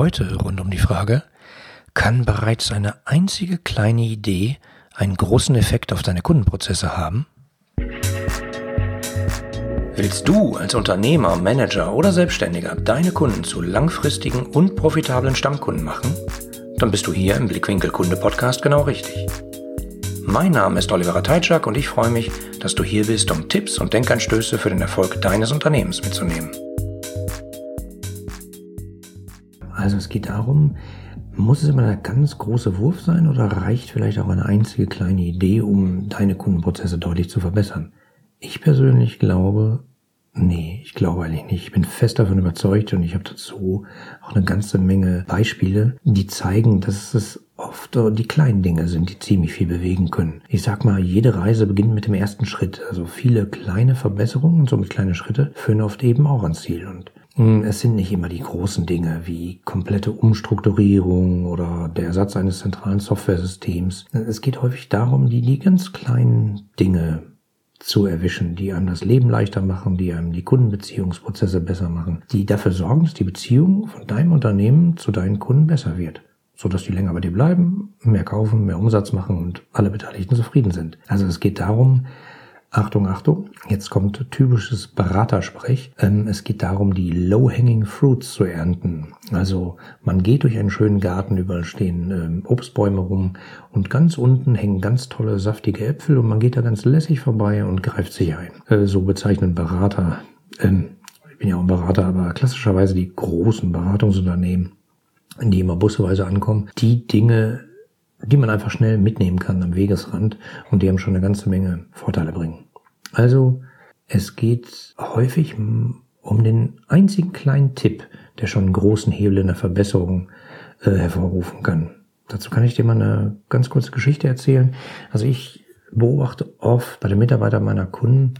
Heute rund um die Frage, kann bereits eine einzige kleine Idee einen großen Effekt auf deine Kundenprozesse haben? Willst du als Unternehmer, Manager oder Selbstständiger deine Kunden zu langfristigen und profitablen Stammkunden machen? Dann bist du hier im Blickwinkel Kunde Podcast genau richtig. Mein Name ist Oliver Teitschak und ich freue mich, dass du hier bist, um Tipps und Denkanstöße für den Erfolg deines Unternehmens mitzunehmen. Also es geht darum, muss es immer der ganz große Wurf sein oder reicht vielleicht auch eine einzige kleine Idee, um deine Kundenprozesse deutlich zu verbessern? Ich persönlich glaube, nee, ich glaube eigentlich nicht. Ich bin fest davon überzeugt und ich habe dazu auch eine ganze Menge Beispiele, die zeigen, dass es oft die kleinen Dinge sind, die ziemlich viel bewegen können. Ich sag mal, jede Reise beginnt mit dem ersten Schritt. Also viele kleine Verbesserungen und somit kleine Schritte führen oft eben auch ans Ziel. Und es sind nicht immer die großen Dinge wie komplette Umstrukturierung oder der Ersatz eines zentralen Softwaresystems. Es geht häufig darum, die, die ganz kleinen Dinge zu erwischen, die einem das Leben leichter machen, die einem die Kundenbeziehungsprozesse besser machen, die dafür sorgen, dass die Beziehung von deinem Unternehmen zu deinen Kunden besser wird, so dass die länger bei dir bleiben, mehr kaufen, mehr Umsatz machen und alle Beteiligten zufrieden sind. Also es geht darum, Achtung, Achtung, jetzt kommt typisches Beratersprech. Ähm, es geht darum, die Low-Hanging Fruits zu ernten. Also man geht durch einen schönen Garten, überall stehen ähm, Obstbäume rum und ganz unten hängen ganz tolle, saftige Äpfel und man geht da ganz lässig vorbei und greift sich ein. Äh, so bezeichnen Berater, ähm, ich bin ja auch ein Berater, aber klassischerweise die großen Beratungsunternehmen, die immer busweise ankommen, die Dinge die man einfach schnell mitnehmen kann am Wegesrand und die haben schon eine ganze Menge Vorteile bringen. Also es geht häufig um den einzigen kleinen Tipp, der schon einen großen Hebel in der Verbesserung äh, hervorrufen kann. Dazu kann ich dir mal eine ganz kurze Geschichte erzählen. Also ich beobachte oft bei den Mitarbeitern meiner Kunden,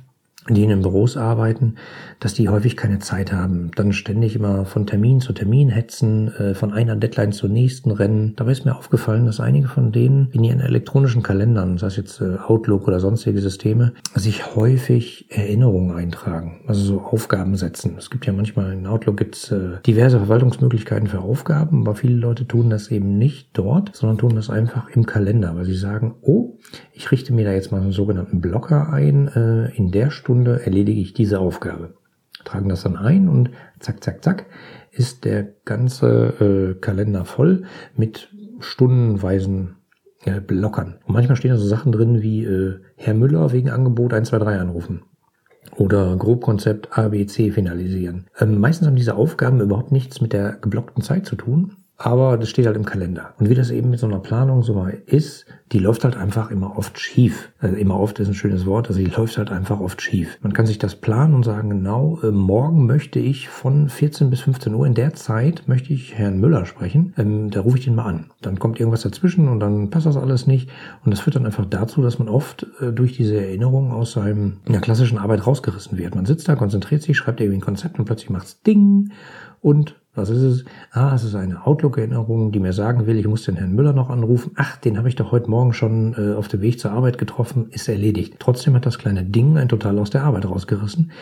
die in den Büros arbeiten, dass die häufig keine Zeit haben. Dann ständig immer von Termin zu Termin hetzen, äh, von einer Deadline zur nächsten rennen. Dabei ist mir aufgefallen, dass einige von denen in ihren elektronischen Kalendern, sei es jetzt äh, Outlook oder sonstige Systeme, sich häufig Erinnerungen eintragen, also so Aufgaben setzen. Es gibt ja manchmal in Outlook gibt's äh, diverse Verwaltungsmöglichkeiten für Aufgaben, aber viele Leute tun das eben nicht dort, sondern tun das einfach im Kalender, weil sie sagen, oh, ich richte mir da jetzt mal einen sogenannten Blocker ein, in der Stunde Stunde erledige ich diese Aufgabe. Tragen das dann ein und zack, zack, zack, ist der ganze äh, Kalender voll mit stundenweisen äh, Blockern. Und manchmal stehen da so Sachen drin wie äh, Herr Müller wegen Angebot 123 anrufen. Oder Grobkonzept ABC finalisieren. Ähm, meistens haben diese Aufgaben überhaupt nichts mit der geblockten Zeit zu tun, aber das steht halt im Kalender. Und wie das eben mit so einer Planung so mal ist, die läuft halt einfach immer oft schief. Also immer oft ist ein schönes Wort, also die läuft halt einfach oft schief. Man kann sich das planen und sagen, genau, äh, morgen möchte ich von 14 bis 15 Uhr in der Zeit möchte ich Herrn Müller sprechen. Ähm, da rufe ich den mal an. Dann kommt irgendwas dazwischen und dann passt das alles nicht. Und das führt dann einfach dazu, dass man oft äh, durch diese Erinnerung aus seinem in der klassischen Arbeit rausgerissen wird. Man sitzt da, konzentriert sich, schreibt irgendwie ein Konzept und plötzlich macht's Ding und was ist es? Ah, es ist eine Outlook-Erinnerung, die mir sagen will, ich muss den Herrn Müller noch anrufen. Ach, den habe ich doch heute Morgen schon äh, auf dem Weg zur Arbeit getroffen, ist erledigt. Trotzdem hat das kleine Ding ein total aus der Arbeit rausgerissen.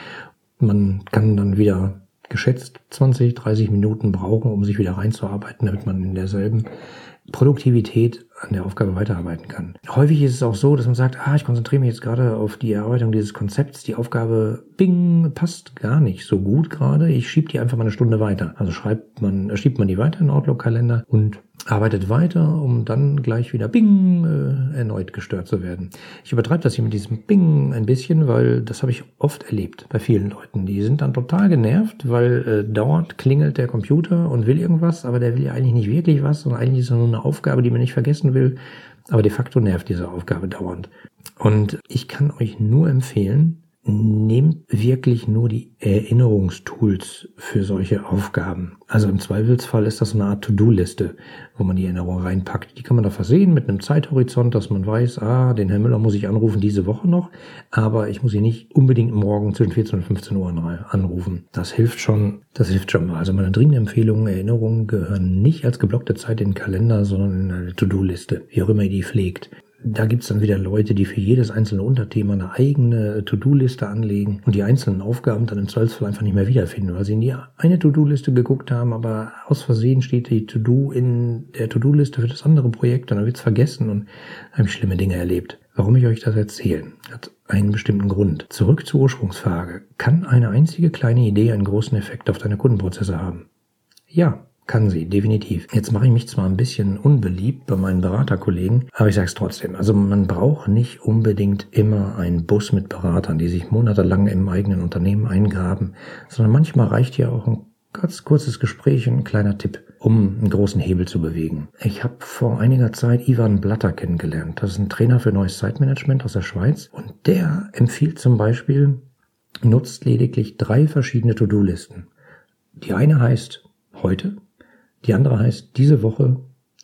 Man kann dann wieder geschätzt 20, 30 Minuten brauchen, um sich wieder reinzuarbeiten, damit man in derselben Produktivität an der Aufgabe weiterarbeiten kann. Häufig ist es auch so, dass man sagt, ah, ich konzentriere mich jetzt gerade auf die Erarbeitung dieses Konzepts. Die Aufgabe, bing, passt gar nicht so gut gerade. Ich schiebe die einfach mal eine Stunde weiter. Also schreibt man, schiebt man die weiter in Outlook-Kalender und arbeitet weiter, um dann gleich wieder Bing äh, erneut gestört zu werden. Ich übertreibe das hier mit diesem Bing ein bisschen, weil das habe ich oft erlebt bei vielen Leuten. Die sind dann total genervt, weil äh, dauernd klingelt der Computer und will irgendwas, aber der will ja eigentlich nicht wirklich was, sondern eigentlich ist es nur eine Aufgabe, die man nicht vergessen will. Aber de facto nervt diese Aufgabe dauernd. Und ich kann euch nur empfehlen, nehmt wirklich nur die Erinnerungstools für solche Aufgaben. Also im Zweifelsfall ist das eine Art To-Do-Liste, wo man die Erinnerung reinpackt. Die kann man da versehen mit einem Zeithorizont, dass man weiß, ah, den Herrn Müller muss ich anrufen diese Woche noch, aber ich muss ihn nicht unbedingt morgen zwischen 14 und 15 Uhr anrufen. Das hilft schon, das hilft schon mal. Also meine dringende Empfehlung, Erinnerungen gehören nicht als geblockte Zeit in den Kalender, sondern in eine To-Do-Liste, wie auch immer ihr die pflegt. Da gibt's dann wieder Leute, die für jedes einzelne Unterthema eine eigene To-Do-Liste anlegen und die einzelnen Aufgaben dann im Zweifelsfall einfach nicht mehr wiederfinden, weil sie in die eine To-Do-Liste geguckt haben, aber aus Versehen steht die To-Do in der To-Do-Liste für das andere Projekt und dann wird's vergessen und habe ich schlimme Dinge erlebt. Warum ich euch das erzähle, hat einen bestimmten Grund. Zurück zur Ursprungsfrage. Kann eine einzige kleine Idee einen großen Effekt auf deine Kundenprozesse haben? Ja, kann sie, definitiv. Jetzt mache ich mich zwar ein bisschen unbeliebt bei meinen Beraterkollegen, aber ich sage es trotzdem. Also man braucht nicht unbedingt immer einen Bus mit Beratern, die sich monatelang im eigenen Unternehmen eingraben, sondern manchmal reicht ja auch ein ganz kurzes Gespräch und ein kleiner Tipp, um einen großen Hebel zu bewegen. Ich habe vor einiger Zeit Ivan Blatter kennengelernt. Das ist ein Trainer für neues Zeitmanagement aus der Schweiz und der empfiehlt zum Beispiel, nutzt lediglich drei verschiedene To-Do-Listen. Die eine heißt heute, die andere heißt diese Woche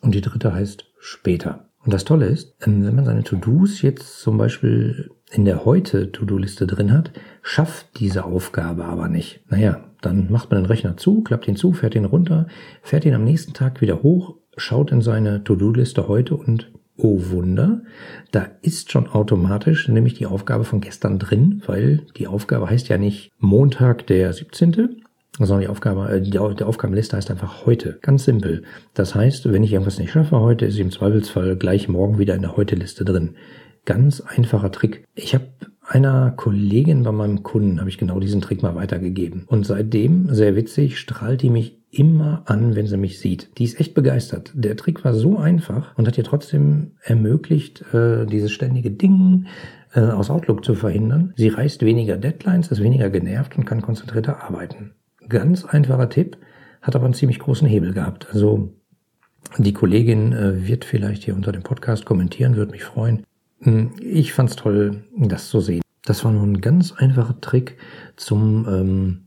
und die dritte heißt später. Und das Tolle ist, ähm, wenn man seine To-Dos jetzt zum Beispiel in der heute To-Do-Liste drin hat, schafft diese Aufgabe aber nicht. Naja, dann macht man den Rechner zu, klappt ihn zu, fährt ihn runter, fährt ihn am nächsten Tag wieder hoch, schaut in seine To-Do-Liste heute und oh Wunder, da ist schon automatisch nämlich die Aufgabe von gestern drin, weil die Aufgabe heißt ja nicht Montag der 17., sondern die Aufgabe, äh, die, die Aufgabenliste heißt einfach heute. Ganz simpel. Das heißt, wenn ich irgendwas nicht schaffe heute, ist sie im Zweifelsfall gleich morgen wieder in der Heute-Liste drin. Ganz einfacher Trick. Ich habe einer Kollegin bei meinem Kunden habe ich genau diesen Trick mal weitergegeben. Und seitdem, sehr witzig, strahlt die mich immer an, wenn sie mich sieht. Die ist echt begeistert. Der Trick war so einfach und hat ihr trotzdem ermöglicht, äh, dieses ständige Ding äh, aus Outlook zu verhindern. Sie reißt weniger Deadlines, ist weniger genervt und kann konzentrierter arbeiten. Ganz einfacher Tipp, hat aber einen ziemlich großen Hebel gehabt. Also die Kollegin äh, wird vielleicht hier unter dem Podcast kommentieren, würde mich freuen. Hm, ich fand's toll, das zu sehen. Das war nur ein ganz einfacher Trick zum ähm,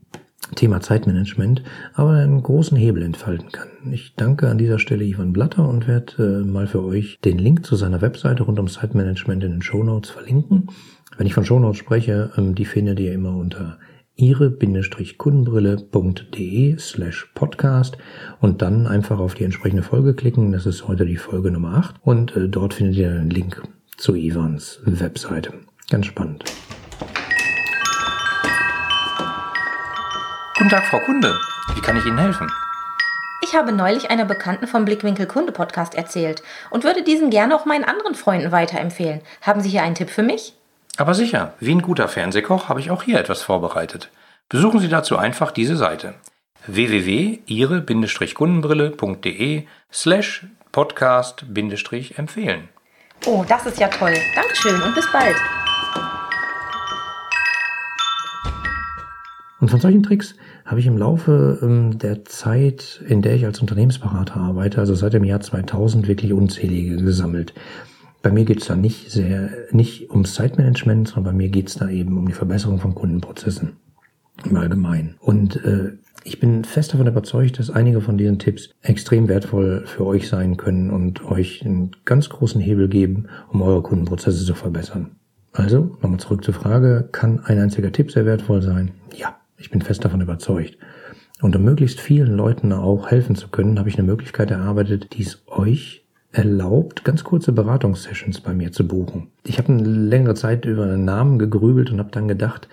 Thema Zeitmanagement, aber einen großen Hebel entfalten kann. Ich danke an dieser Stelle Ivan Blatter und werde äh, mal für euch den Link zu seiner Webseite rund um Zeitmanagement in den Show Notes verlinken. Wenn ich von Show Notes spreche, ähm, die findet ihr immer unter ihre-kundenbrille.de slash podcast und dann einfach auf die entsprechende Folge klicken. Das ist heute die Folge Nummer 8 und äh, dort findet ihr einen Link zu Ivans Webseite. Ganz spannend. Guten Tag, Frau Kunde. Wie kann ich Ihnen helfen? Ich habe neulich einer Bekannten vom Blickwinkel Kunde Podcast erzählt und würde diesen gerne auch meinen anderen Freunden weiterempfehlen. Haben Sie hier einen Tipp für mich? Aber sicher, wie ein guter Fernsehkoch habe ich auch hier etwas vorbereitet. Besuchen Sie dazu einfach diese Seite www.ihre-kundenbrille.de slash podcast-empfehlen. Oh, das ist ja toll. Dankeschön und bis bald. Und von solchen Tricks habe ich im Laufe ähm, der Zeit, in der ich als Unternehmensberater arbeite, also seit dem Jahr 2000, wirklich unzählige gesammelt. Bei mir geht es da nicht sehr, nicht ums Zeitmanagement, sondern bei mir geht es da eben um die Verbesserung von Kundenprozessen im Allgemeinen. Und äh, ich bin fest davon überzeugt, dass einige von diesen Tipps extrem wertvoll für euch sein können und euch einen ganz großen Hebel geben, um eure Kundenprozesse zu verbessern. Also, nochmal zurück zur Frage, kann ein einziger Tipp sehr wertvoll sein? Ja, ich bin fest davon überzeugt. Und um möglichst vielen Leuten auch helfen zu können, habe ich eine Möglichkeit erarbeitet, die es euch erlaubt, ganz kurze Beratungssessions bei mir zu buchen. Ich habe eine längere Zeit über einen Namen gegrübelt und habe dann gedacht,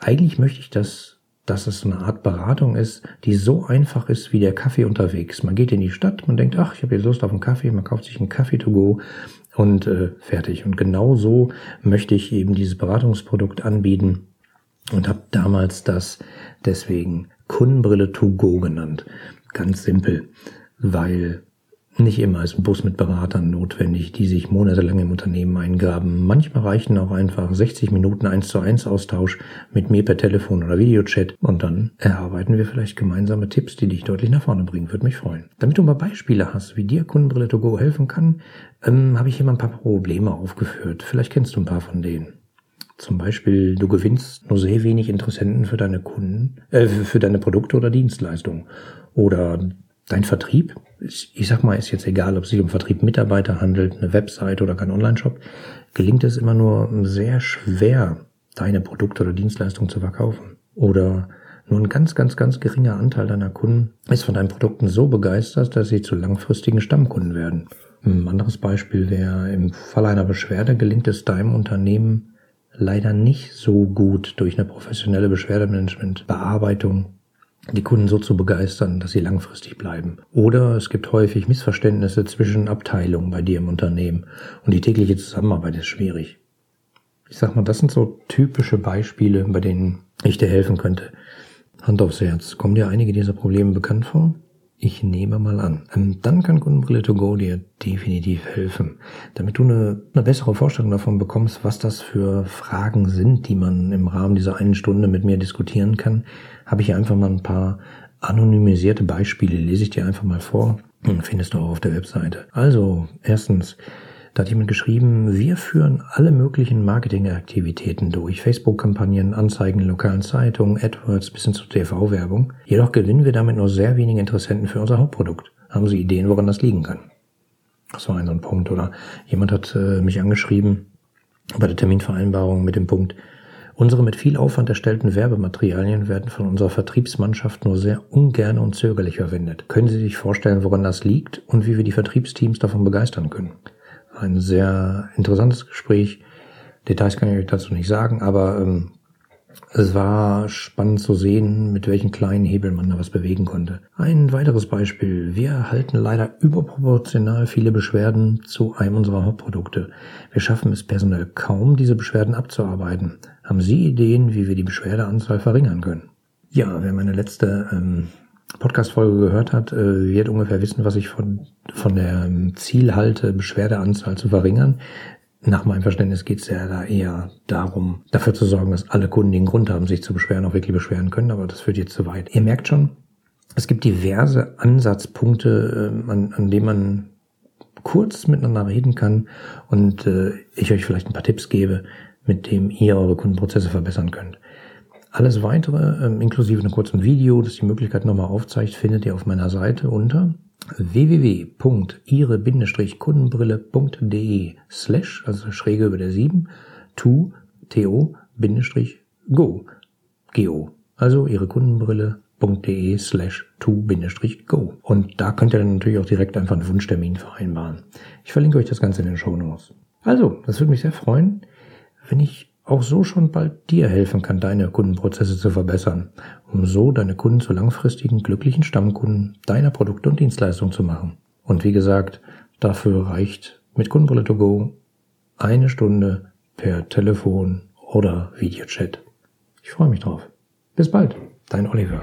eigentlich möchte ich das, dass es eine Art Beratung ist, die so einfach ist wie der Kaffee unterwegs. Man geht in die Stadt, man denkt, ach, ich habe jetzt Lust auf einen Kaffee, man kauft sich einen Kaffee to go und äh, fertig. Und genau so möchte ich eben dieses Beratungsprodukt anbieten und habe damals das deswegen Kundenbrille to go genannt. Ganz simpel, weil nicht immer ist ein Bus mit Beratern notwendig, die sich monatelang im Unternehmen eingraben. Manchmal reichen auch einfach 60 Minuten 1 zu 1 Austausch mit mir per Telefon oder Videochat und dann erarbeiten wir vielleicht gemeinsame Tipps, die dich deutlich nach vorne bringen. Würde mich freuen. Damit du mal Beispiele hast, wie dir Kundenbrille to go helfen kann, ähm, habe ich hier mal ein paar Probleme aufgeführt. Vielleicht kennst du ein paar von denen. Zum Beispiel, du gewinnst nur sehr wenig Interessenten für deine Kunden, äh, für deine Produkte oder Dienstleistungen. Oder dein Vertrieb, ich sag mal, ist jetzt egal, ob es sich um Vertrieb Mitarbeiter handelt, eine Website oder kein Online-Shop, gelingt es immer nur sehr schwer, deine Produkte oder Dienstleistungen zu verkaufen. Oder nur ein ganz, ganz, ganz geringer Anteil deiner Kunden ist von deinen Produkten so begeistert, dass sie zu langfristigen Stammkunden werden. Ein anderes Beispiel wäre, im Fall einer Beschwerde gelingt es deinem Unternehmen leider nicht so gut durch eine professionelle Beschwerdemanagement-Bearbeitung die Kunden so zu begeistern, dass sie langfristig bleiben. Oder es gibt häufig Missverständnisse zwischen Abteilungen bei dir im Unternehmen und die tägliche Zusammenarbeit ist schwierig. Ich sag mal, das sind so typische Beispiele, bei denen ich dir helfen könnte. Hand aufs Herz. Kommen dir einige dieser Probleme bekannt vor? Ich nehme mal an. Ähm, dann kann Kundenbrille to go dir definitiv helfen, damit du eine, eine bessere Vorstellung davon bekommst, was das für Fragen sind, die man im Rahmen dieser einen Stunde mit mir diskutieren kann. Habe ich hier einfach mal ein paar anonymisierte Beispiele, lese ich dir einfach mal vor. Findest du auch auf der Webseite. Also, erstens, da hat jemand geschrieben, wir führen alle möglichen Marketingaktivitäten durch. Facebook-Kampagnen, Anzeigen lokalen Zeitungen, AdWords bis hin zu TV-Werbung. Jedoch gewinnen wir damit nur sehr wenige Interessenten für unser Hauptprodukt. Haben Sie Ideen, woran das liegen kann? Das war ein so ein Punkt. Oder jemand hat äh, mich angeschrieben bei der Terminvereinbarung mit dem Punkt, unsere mit viel Aufwand erstellten Werbematerialien werden von unserer Vertriebsmannschaft nur sehr ungern und zögerlich verwendet. Können Sie sich vorstellen, woran das liegt und wie wir die Vertriebsteams davon begeistern können? Ein sehr interessantes Gespräch. Details kann ich euch dazu nicht sagen, aber ähm, es war spannend zu sehen, mit welchen kleinen Hebeln man da was bewegen konnte. Ein weiteres Beispiel. Wir erhalten leider überproportional viele Beschwerden zu einem unserer Hauptprodukte. Wir schaffen es personell kaum, diese Beschwerden abzuarbeiten. Haben Sie Ideen, wie wir die Beschwerdeanzahl verringern können? Ja, wer meine letzte ähm, Podcast-Folge gehört hat, äh, wird ungefähr wissen, was ich von, von der ähm, Ziel halte, Beschwerdeanzahl zu verringern. Nach meinem Verständnis geht es ja da eher darum, dafür zu sorgen, dass alle Kunden, einen Grund haben, sich zu beschweren, auch wirklich beschweren können, aber das führt jetzt zu weit. Ihr merkt schon, es gibt diverse Ansatzpunkte, ähm, an, an denen man kurz miteinander reden kann und äh, ich euch vielleicht ein paar Tipps gebe, mit dem ihr eure Kundenprozesse verbessern könnt. Alles weitere, ähm, inklusive einem kurzen Video, das die Möglichkeit nochmal aufzeigt, findet ihr auf meiner Seite unter www.ihre-kundenbrille.de slash, also schräge über der 7, to, to, bindestrich, go, go. Also ihre Kundenbrille.de slash to-go. Und da könnt ihr dann natürlich auch direkt einfach einen Wunschtermin vereinbaren. Ich verlinke euch das Ganze in den Show Notes. Also, das würde mich sehr freuen, wenn ich auch so schon bald dir helfen kann, deine Kundenprozesse zu verbessern, um so deine Kunden zu langfristigen, glücklichen Stammkunden deiner Produkte und Dienstleistungen zu machen. Und wie gesagt, dafür reicht mit Kundenbrille to go eine Stunde per Telefon oder Videochat. Ich freue mich drauf. Bis bald, dein Oliver.